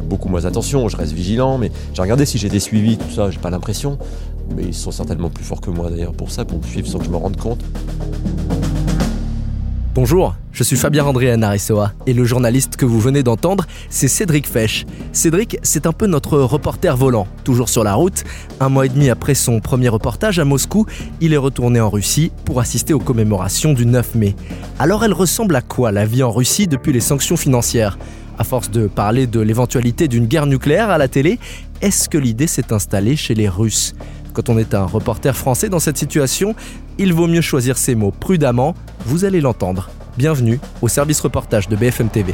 beaucoup moins attention, je reste vigilant, mais j'ai regardé si j'étais suivi, tout ça, j'ai pas l'impression. Mais ils sont certainement plus forts que moi d'ailleurs pour ça, pour me suivre sans que je me rende compte. Bonjour, je suis Fabien André Narissoa et le journaliste que vous venez d'entendre, c'est Cédric Fesch. Cédric, c'est un peu notre reporter volant, toujours sur la route. Un mois et demi après son premier reportage à Moscou, il est retourné en Russie pour assister aux commémorations du 9 mai. Alors elle ressemble à quoi la vie en Russie depuis les sanctions financières? À force de parler de l'éventualité d'une guerre nucléaire à la télé, est-ce que l'idée s'est installée chez les Russes? Quand on est un reporter français dans cette situation, il vaut mieux choisir ses mots prudemment, vous allez l'entendre. Bienvenue au service reportage de BFM TV.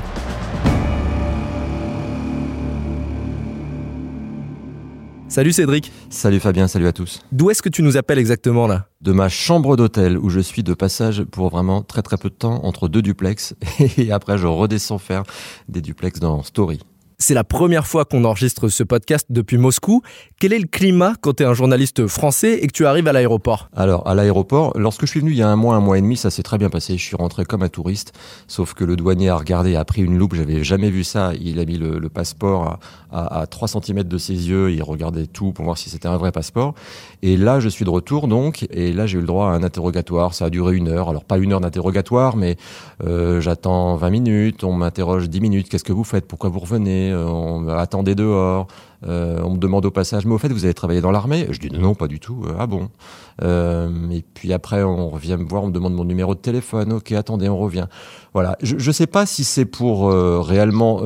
Salut Cédric. Salut Fabien, salut à tous. D'où est-ce que tu nous appelles exactement là? De ma chambre d'hôtel où je suis de passage pour vraiment très très peu de temps entre deux duplex et après je redescends faire des duplex dans Story. C'est la première fois qu'on enregistre ce podcast depuis Moscou. Quel est le climat quand tu es un journaliste français et que tu arrives à l'aéroport Alors, à l'aéroport, lorsque je suis venu il y a un mois, un mois et demi, ça s'est très bien passé. Je suis rentré comme un touriste, sauf que le douanier a regardé, a pris une loupe, j'avais jamais vu ça. Il a mis le, passeport à, à, 3 cm de ses yeux, il regardait tout pour voir si c'était un vrai passeport. Et là, je suis de retour donc, et là, j'ai eu le droit à un interrogatoire. Ça a duré une heure. Alors, pas une heure d'interrogatoire, mais euh, j'attends 20 minutes, on m'interroge 10 minutes. Qu'est-ce que vous faites? Pourquoi vous revenez? On attendait dehors, euh, on me demande au passage, mais au fait, vous avez travaillé dans l'armée? Je dis non, pas du tout. Euh, ah bon? Et puis après, on revient me voir, on me demande mon numéro de téléphone. Ok, attendez, on revient. Voilà. Je ne sais pas si c'est pour réellement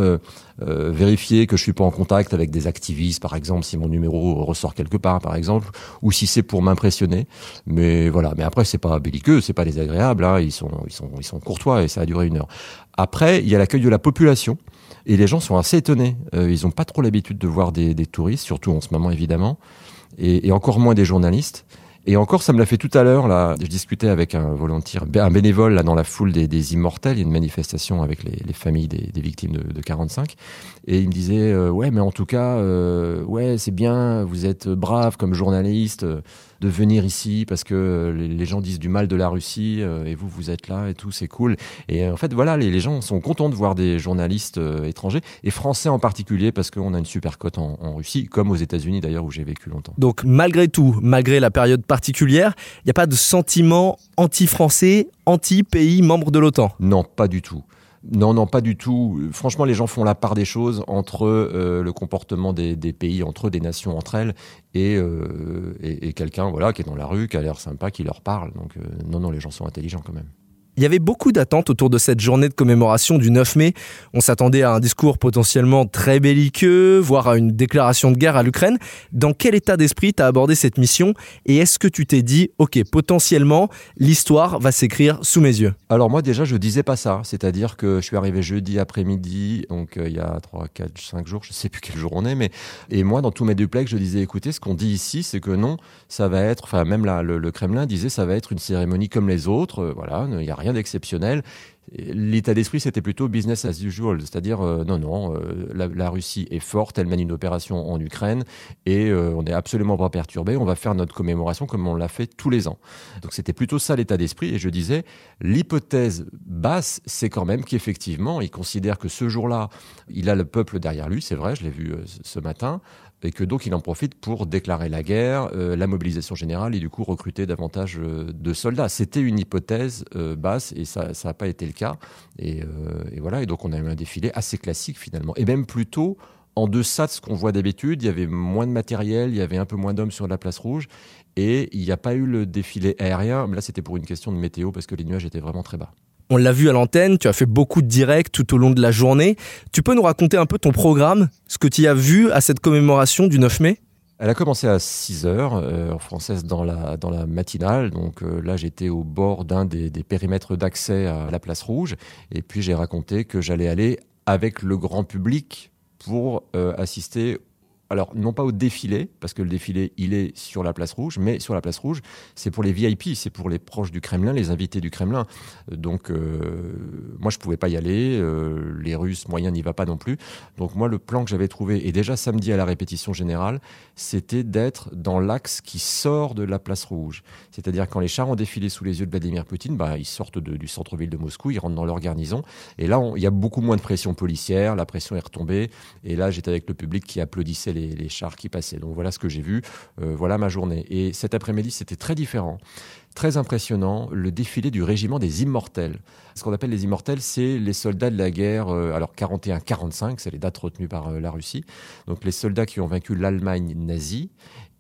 vérifier que je suis pas en contact avec des activistes, par exemple, si mon numéro ressort quelque part, par exemple, ou si c'est pour m'impressionner. Mais voilà. Mais après, c'est pas belliqueux, c'est pas désagréable. Hein. Ils sont, ils sont, ils sont courtois et ça a duré une heure. Après, il y a l'accueil de la population. Et les gens sont assez étonnés. Euh, ils n'ont pas trop l'habitude de voir des, touristes, surtout en ce moment évidemment, et, encore moins des journalistes. Et encore, ça me l'a fait tout à l'heure. Là, je discutais avec un volontaire, un bénévole là dans la foule des, immortels. Il y a une manifestation avec les, familles des, victimes de, 45, et il me disait euh, ouais, mais en tout cas, euh, ouais, c'est bien. Vous êtes brave comme journaliste de venir ici parce que euh, les, gens disent du mal de la Russie euh, et vous, vous êtes là et tout, c'est cool. Et euh, en fait, voilà, les, gens sont contents de voir des journalistes étrangers et français en particulier parce qu'on a une super cote en, Russie, comme aux États-Unis d'ailleurs où j'ai vécu longtemps. Donc, malgré tout, malgré la période particulière, il n'y a pas de sentiment anti-français, anti-pays membre de l'OTAN? Non, pas du tout. Non, non, pas du tout. Franchement, les gens font la part des choses entre euh, le comportement des, pays, entre des nations entre elles, et, euh, et, quelqu'un voilà, qui est dans la rue, qui a l'air sympa, qui leur parle. Donc, euh, non, non, les gens sont intelligents quand même. Il y avait beaucoup d'attentes autour de cette journée de commémoration du 9 mai. On s'attendait à un discours potentiellement très belliqueux, voire à une déclaration de guerre à l'Ukraine. Dans quel état d'esprit tu as abordé cette mission? Et est-ce que tu t'es dit, OK, potentiellement, l'histoire va s'écrire sous mes yeux? Alors moi déjà, je disais pas ça. C'est-à-dire que je suis arrivé jeudi après-midi, donc euh, il y a 3, 4, 5 jours, je sais plus quel jour on est, mais... Et moi, dans tous mes duplex, je disais, écoutez, ce qu'on dit ici, c'est que non, ça va être... Enfin, même le, Kremlin disait, ça va être une cérémonie comme les autres. Euh, voilà, il n'y a rien d'exceptionnel. L'état d'esprit, c'était plutôt business as usual, c'est-à-dire euh, non, non, euh, la, Russie est forte, elle mène une opération en Ukraine et euh, on n'est absolument pas perturbé. On va faire notre commémoration comme on l'a fait tous les ans. Donc c'était plutôt ça l'état d'esprit. Et je disais, l'hypothèse basse, c'est quand même qu'effectivement, il considère que ce jour-là, il a le peuple derrière lui. C'est vrai, je l'ai vu ce matin et que donc il en profite pour déclarer la guerre, euh, la mobilisation générale et du coup recruter davantage euh, de soldats. C'était une hypothèse euh, basse et ça n'a pas été le cas. Et, et, voilà, et donc on a eu un défilé assez classique finalement, et même plutôt en deçà de ce qu'on voit d'habitude. Il y avait moins de matériel, il y avait un peu moins d'hommes sur la place rouge et il n'y a pas eu le défilé aérien. Mais là, c'était pour une question de météo parce que les nuages étaient vraiment très bas. On l'a vu à l'antenne, tu as fait beaucoup de directs tout au long de la journée. Tu peux nous raconter un peu ton programme, ce que tu as vu à cette commémoration du 9 mai? Elle a commencé à 6 heures, euh, en française dans la, dans la matinale. Donc euh, là, j'étais au bord d'un des, périmètres d'accès à la place rouge. Et puis j'ai raconté que j'allais aller avec le grand public pour euh, assister alors non pas au défilé, parce que le défilé, il est sur la place rouge, mais sur la place rouge, c'est pour les VIP, c'est pour les proches du Kremlin, les invités du Kremlin. Donc euh, moi, je pouvais pas y aller, euh, les Russes, moyens n'y va pas non plus. Donc moi, le plan que j'avais trouvé, et déjà samedi à la répétition générale, c'était d'être dans l'axe qui sort de la place rouge. C'est-à-dire quand les chars ont défilé sous les yeux de Vladimir Poutine, bah, ils sortent du centre-ville de Moscou, ils rentrent dans leur garnison, et là, il y a beaucoup moins de pression policière, la pression est retombée, et là, j'étais avec le public qui applaudissait les, chars qui passaient. Donc voilà ce que j'ai vu, euh, voilà ma journée. Et cet après-midi, c'était très différent. Très impressionnant, le défilé du régiment des immortels. Ce qu'on appelle les immortels, c'est les soldats de la guerre, euh, alors 41-45, c'est les dates retenues par euh, la Russie. Donc les soldats qui ont vaincu l'Allemagne nazie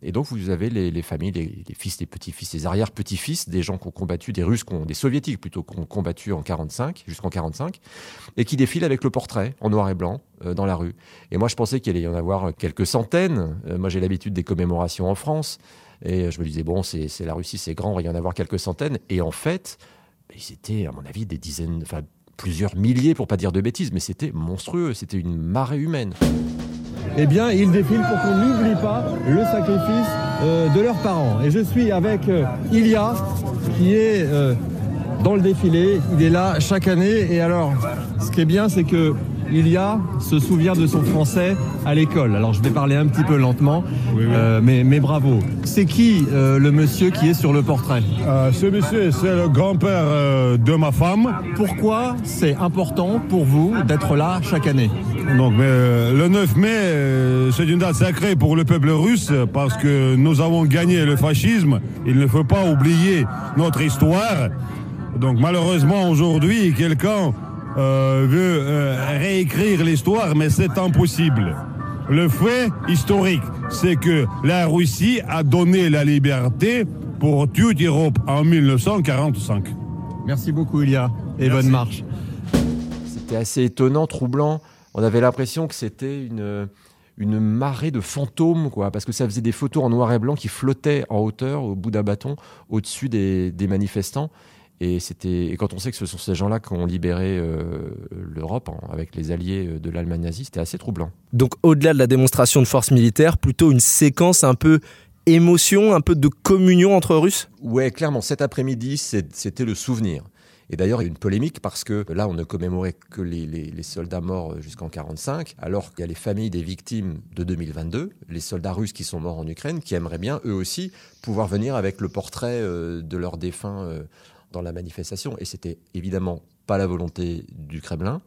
et donc, vous avez les, familles, les, fils, les petits-fils, les arrière-petits-fils des gens qui ont combattu, des Russes, des Soviétiques plutôt, qui ont combattu en 45, jusqu'en 45, et qui défilent avec le portrait en noir et blanc euh, dans la rue. Et moi, je pensais qu'il allait y en avoir quelques centaines. Euh, moi, j'ai l'habitude des commémorations en France. Et je me disais, bon, c'est la Russie, c'est grand, il y en avoir quelques centaines. Et en fait, ils étaient, à mon avis, des dizaines, enfin, plusieurs milliers, pour pas dire de bêtises, mais c'était monstrueux. C'était une marée humaine eh bien, ils défilent pour qu'on n'oublie pas le sacrifice euh, de leurs parents. Et je suis avec euh, Ilia, qui est euh, dans le défilé. Il est là chaque année. Et alors, ce qui est bien, c'est que Ilia se souvient de son français à l'école. Alors je vais parler un petit peu lentement, mais, mais, bravo. C'est qui le monsieur qui est sur le portrait Ce monsieur, c'est le grand-père de ma femme. Pourquoi c'est important pour vous d'être là chaque année donc, euh, le 9 mai, euh, c'est une date sacrée pour le peuple russe parce que nous avons gagné le fascisme. Il ne faut pas oublier notre histoire. Donc, malheureusement, aujourd'hui, quelqu'un euh, veut réécrire l'histoire, mais c'est impossible. Le fait historique, c'est que la Russie a donné la liberté pour toute l'Europe en 1945. Merci beaucoup, Ilia, et bonne marche. C'était assez étonnant, troublant on avait l'impression que c'était une, une marée de fantômes, quoi, parce que ça faisait des photos en noir et blanc qui flottaient en hauteur, au bout d'un bâton, au-dessus des, manifestants. Et c'était quand on sait que ce sont ces gens-là qui ont libéré euh, l'Europe hein, avec les alliés euh, de l'Allemagne nazie, c'était assez troublant. Donc au-delà de la démonstration de force militaire, plutôt une séquence un peu émotion, un peu de communion entre Russes? Ouais, clairement. Cet après-midi, c'était le souvenir. Et d'ailleurs, il y a une polémique parce que là, on ne commémorait que les, soldats morts jusqu'en 45, alors qu'il y a les familles des victimes de 2022, les soldats russes qui sont morts en Ukraine, qui aimeraient bien, eux aussi, pouvoir venir avec le portrait euh, de leurs défunts euh, dans la manifestation. Et c'était évidemment pas la volonté du Kremlin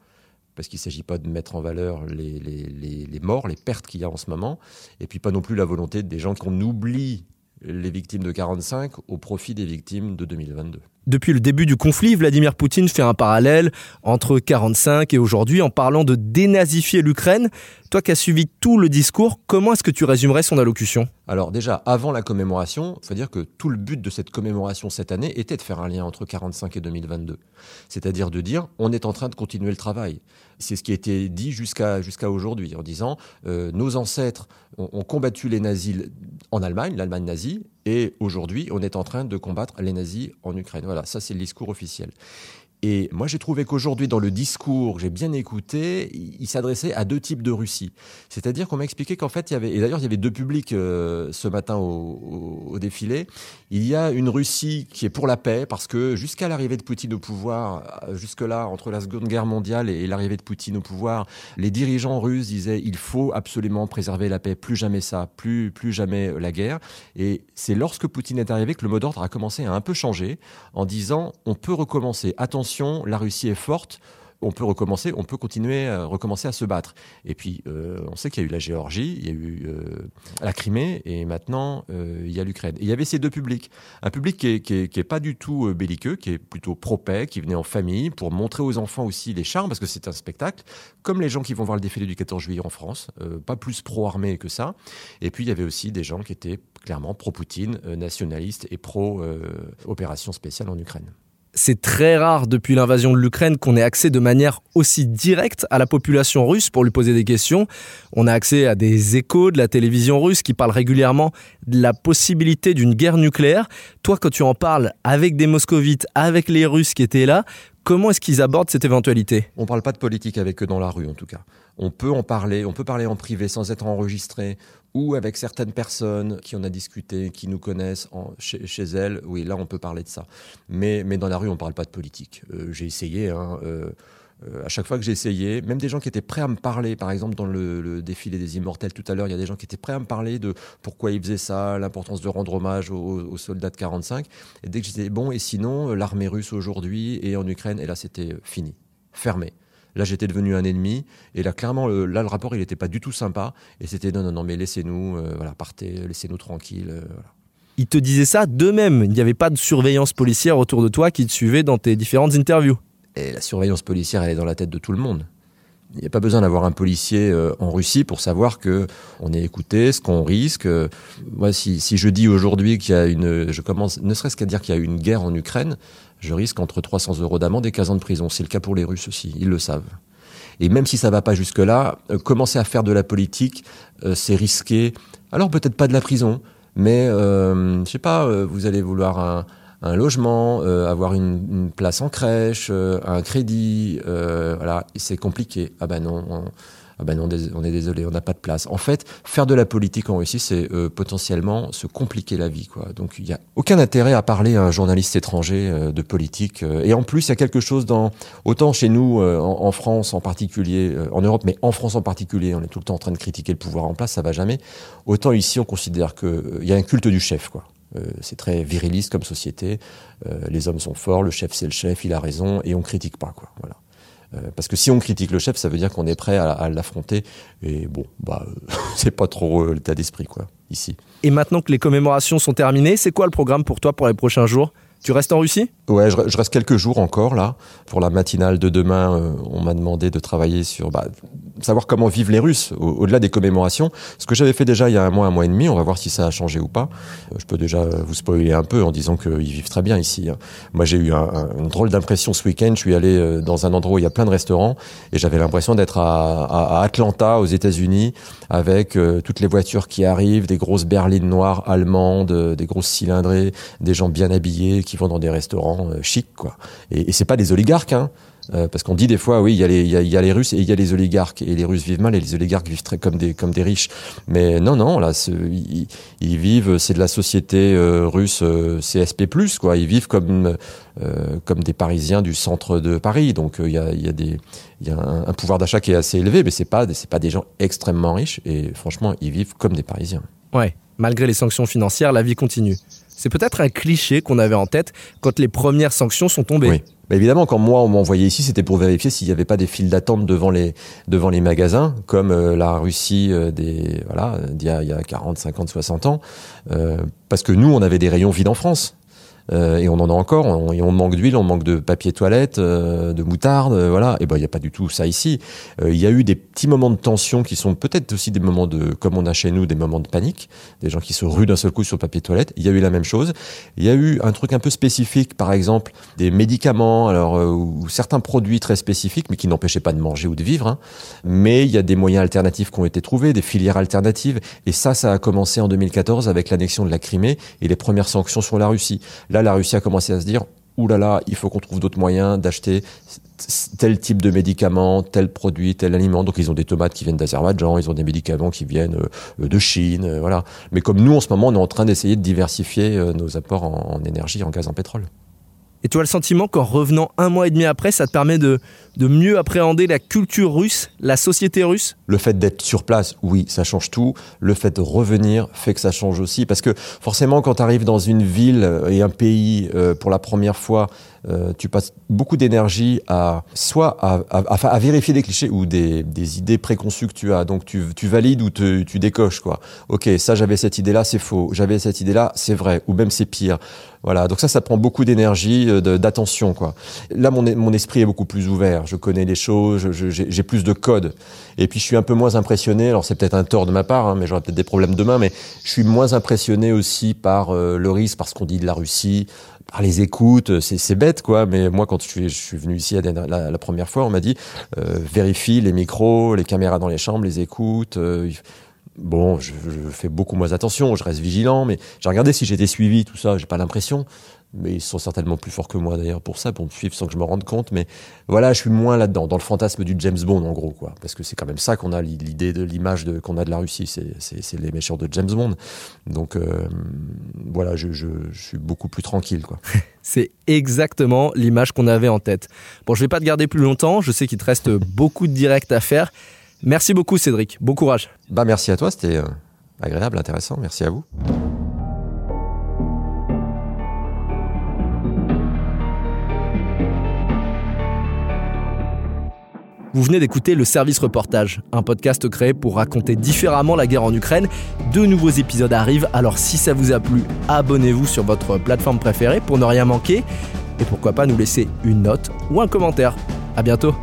parce qu'il ne s'agit pas de mettre en valeur les, morts, les pertes qu'il y a en ce moment, et puis pas non plus la volonté des gens qu'on oublie les victimes de 45 au profit des victimes de 2022. Depuis le début du conflit, Vladimir Poutine fait un parallèle entre 45 et aujourd'hui en parlant de dénazifier l'Ukraine. Toi qui as suivi tout le discours, comment est-ce que tu résumerais son allocution? Alors déjà, avant la commémoration, il faut dire que tout le but de cette commémoration cette année était de faire un lien entre 45 et 2022. C'est-à-dire de dire, on est en train de continuer le travail. C'est ce qui a été dit jusqu'à aujourd'hui, en disant, euh, nos ancêtres ont combattu les nazis en Allemagne, l'Allemagne nazie, et aujourd'hui, on est en train de combattre les nazis en Ukraine. Voilà, ça c'est le discours officiel. Et moi, j'ai trouvé qu'aujourd'hui, dans le discours, j'ai bien écouté, il s'adressait à deux types de Russie. C'est-à-dire qu'on m'a expliqué qu'en fait, il y avait, et d'ailleurs, il y avait deux publics euh, ce matin au, défilé. Il y a une Russie qui est pour la paix, parce que jusqu'à l'arrivée de Poutine au pouvoir, euh, jusque-là, entre la Seconde Guerre mondiale et, l'arrivée de Poutine au pouvoir, les dirigeants russes disaient il faut absolument préserver la paix, plus jamais ça, plus, plus jamais la guerre. Et c'est lorsque Poutine est arrivé que le mot d'ordre a commencé à un peu changer, en disant on peut recommencer. Attention la Russie est forte, on peut recommencer, on peut continuer à recommencer à se battre. Et puis, euh, on sait qu'il y a eu la Géorgie, il y a eu euh, la Crimée, et maintenant, euh, il y a l'Ukraine. il y avait ces deux publics. Un public qui est, pas du tout belliqueux, qui est plutôt pro-paix, qui venait en famille pour montrer aux enfants aussi les charmes, parce que c'est un spectacle, comme les gens qui vont voir le défilé du 14 juillet en France, pas plus pro-armée que ça. Et puis, il y avait aussi des gens qui étaient clairement pro-Poutine, nationalistes et pro-opération spéciale en Ukraine. C'est très rare depuis l'invasion de l'Ukraine qu'on ait accès de manière aussi directe à la population russe pour lui poser des questions. On a accès à des échos de la télévision russe qui parlent régulièrement de la possibilité d'une guerre nucléaire. Toi, quand tu en parles avec des moscovites, avec les Russes qui étaient là, Comment est-ce qu'ils abordent cette éventualité? On ne parle pas de politique avec eux dans la rue, en tout cas. On peut en parler, on peut parler en privé sans être enregistré, ou avec certaines personnes qui en a discuté, qui nous connaissent chez, elles. Oui, là, on peut parler de ça. Mais, mais dans la rue, on ne parle pas de politique. Euh, j'ai essayé. Hein, euh, euh, à chaque fois que j'ai essayé, même des gens qui étaient prêts à me parler, par exemple dans le, défilé des immortels tout à l'heure, il y a des gens qui étaient prêts à me parler de pourquoi ils faisaient ça, l'importance de rendre hommage aux, soldats de 45. Et dès que j'étais bon, et sinon, l'armée russe aujourd'hui et en Ukraine, et là c'était fini, fermé. Là, j'étais devenu un ennemi. Et là, clairement, le, là, le rapport, il n'était pas du tout sympa. Et c'était non, non, non, mais laissez-nous, euh, voilà, partez, laissez-nous tranquilles. voilà. Ils te disaient ça d'eux-mêmes. Il n'y avait pas de surveillance policière autour de toi qui te suivait dans tes différentes interviews. Et la surveillance policière, elle est dans la tête de tout le monde. Il n'y a pas besoin d'avoir un policier euh, en Russie pour savoir que on est écouté, ce qu'on risque. Moi, si, si je dis aujourd'hui qu'il y a une, je commence, ne serait-ce qu'à dire qu'il y a une guerre en Ukraine, je risque entre 300 euros d'amende et 15 ans de prison. C'est le cas pour les Russes aussi, ils le savent. Et même si ça va pas jusque là, euh, commencer à faire de la politique, euh, c'est risqué. Alors peut-être pas de la prison, mais je sais pas, vous allez vouloir un, un logement, euh, avoir une, une, place en crèche, euh, un crédit, euh, voilà, c'est compliqué. Ah ben non, on, ah ben non, on est désolé, on n'a pas de place. En fait, faire de la politique en Russie, c'est potentiellement se compliquer la vie, quoi. Donc il n'y a aucun intérêt à parler à un journaliste étranger de politique. et en plus, il y a quelque chose dans autant chez nous, en, en, France en particulier, en Europe, mais en France en particulier, on est tout le temps en train de critiquer le pouvoir en place, ça va jamais. Autant ici, on considère qu'il y a un culte du chef, quoi. Euh, c'est très viriliste comme société. Euh, les hommes sont forts, le chef c'est le chef, il a raison, et on critique pas quoi. Voilà. Euh, parce que si on critique le chef, ça veut dire qu'on est prêt à, l'affronter. Et bon, bah, c'est pas trop l'état d'esprit, quoi, ici. Et maintenant que les commémorations sont terminées, c'est quoi le programme pour toi pour les prochains jours? Tu restes en Russie? Ouais, je, reste quelques jours encore là. Pour la matinale de demain, euh, on m'a demandé de travailler sur bah, savoir comment vivent les Russes au-delà des commémorations. Ce que j'avais fait déjà il y a un mois, un mois et demi. On va voir si ça a changé ou pas. Euh, je peux déjà vous spoiler un peu en disant qu'ils vivent très bien ici. Hein. Moi, j'ai eu un, une drôle d'impression ce week-end. Je suis allé euh, dans un endroit où il y a plein de restaurants et j'avais l'impression d'être à, Atlanta, aux États-Unis, avec toutes les voitures qui arrivent, des grosses berlines noires allemandes, des grosses cylindrées, des gens bien habillés qui vont dans des restaurants euh, chics, quoi. Et, et c'est pas des oligarques, hein. Euh, parce qu'on dit des fois, oui, il y, a les, Russes et il y a les oligarques. Et les Russes vivent mal et les oligarques vivent très comme des, comme des riches. Mais non, non, là, ils, vivent, c'est de la société euh, russe CSP+, quoi. Ils vivent comme, comme des Parisiens du centre de Paris. Donc il y a, y a, des, il y a un, un pouvoir d'achat qui est assez élevé, mais c'est pas, c'est pas des gens extrêmement riches. Et franchement, ils vivent comme des Parisiens. Ouais, malgré les sanctions financières, la vie continue. C'est peut-être un cliché qu'on avait en tête quand les premières sanctions sont tombées. Oui. Mais évidemment, quand moi on m'envoyait ici, c'était pour vérifier s'il n'y avait pas des files d'attente devant les devant les magasins, comme euh, la Russie euh, des voilà d'il y, y a, 40, 50, 60 ans, euh, parce que nous on avait des rayons vides en France. Euh, et on en a encore. On, manque d'huile, on manque de papier toilette, euh, de moutarde, euh, voilà. Et ben il n'y a pas du tout ça ici. Il y a eu des petits moments de tension qui sont peut-être aussi des moments de, comme on a chez nous, des moments de panique, des gens qui se ruent d'un seul coup sur le papier toilette. Il y a eu la même chose. Il y a eu un truc un peu spécifique, par exemple des médicaments, alors ou certains produits très spécifiques, mais qui n'empêchaient pas de manger ou de vivre. Hein. Mais il y a des moyens alternatifs qui ont été trouvés, des filières alternatives. Et ça, ça a commencé en 2014 avec l'annexion de la Crimée et les premières sanctions sur la Russie. Là, la Russie a commencé à se dire, oulala, là là, il faut qu'on trouve d'autres moyens d'acheter tel type de médicaments, tel produit, tel aliment. Donc ils ont des tomates qui viennent d'Azerbaïdjan, ils ont des médicaments qui viennent euh, de Chine, euh, voilà. Mais comme nous, en ce moment, on est en train d'essayer de diversifier euh, nos apports en énergie, en gaz, en pétrole. Et tu as le sentiment qu'en revenant un mois et demi après, ça te permet de, mieux appréhender la culture russe, la société russe? Le fait d'être sur place, oui, ça change tout. Le fait de revenir fait que ça change aussi. Parce que forcément, quand tu arrives dans une ville et un pays euh, pour la première fois, euh, tu passes beaucoup d'énergie à soit à, à, à, vérifier des clichés ou des, des, idées préconçues que tu as. Donc tu, tu valides ou tu décoches quoi. Ok, ça j'avais cette idée-là, c'est faux. J'avais cette idée-là, c'est vrai. Ou même c'est pire. Voilà. Donc ça, ça prend beaucoup d'énergie, euh, d'attention quoi. Là, mon, mon esprit est beaucoup plus ouvert. Je connais les choses, j'ai plus de codes. Et puis je suis un peu moins impressionné. Alors c'est peut-être un tort de ma part, hein, mais j'aurai peut-être des problèmes demain. Mais je suis moins impressionné aussi par euh, le risque, parce qu'on dit de la Russie, par les écoutes, c'est bête quoi, mais moi quand je suis, venu ici la, la, première fois, on m'a dit euh, vérifie les micros, les caméras dans les chambres, les écoutes. Euh, Bon, je, je, fais beaucoup moins attention, je reste vigilant, mais j'ai regardé si j'étais suivi, tout ça, j'ai pas l'impression mais ils sont certainement plus forts que moi d'ailleurs pour ça, pour me suivre sans que je me rende compte. Mais voilà, je suis moins là-dedans, dans le fantasme du James Bond en gros, quoi. Parce que c'est quand même ça qu'on a l'idée de l'image qu'on a de la Russie, c'est les méchants de James Bond. Donc euh, voilà, je, je, je, suis beaucoup plus tranquille, quoi. c'est exactement l'image qu'on avait en tête. Bon, je vais pas te garder plus longtemps. Je sais qu'il te reste beaucoup de directs à faire. Merci beaucoup, Cédric. Bon courage. Bah merci à toi, c'était euh, agréable, intéressant. Merci à vous. Vous venez d'écouter le Service Reportage, un podcast créé pour raconter différemment la guerre en Ukraine. Deux nouveaux épisodes arrivent, alors si ça vous a plu, abonnez-vous sur votre plateforme préférée pour ne rien manquer. Et pourquoi pas nous laisser une note ou un commentaire. A bientôt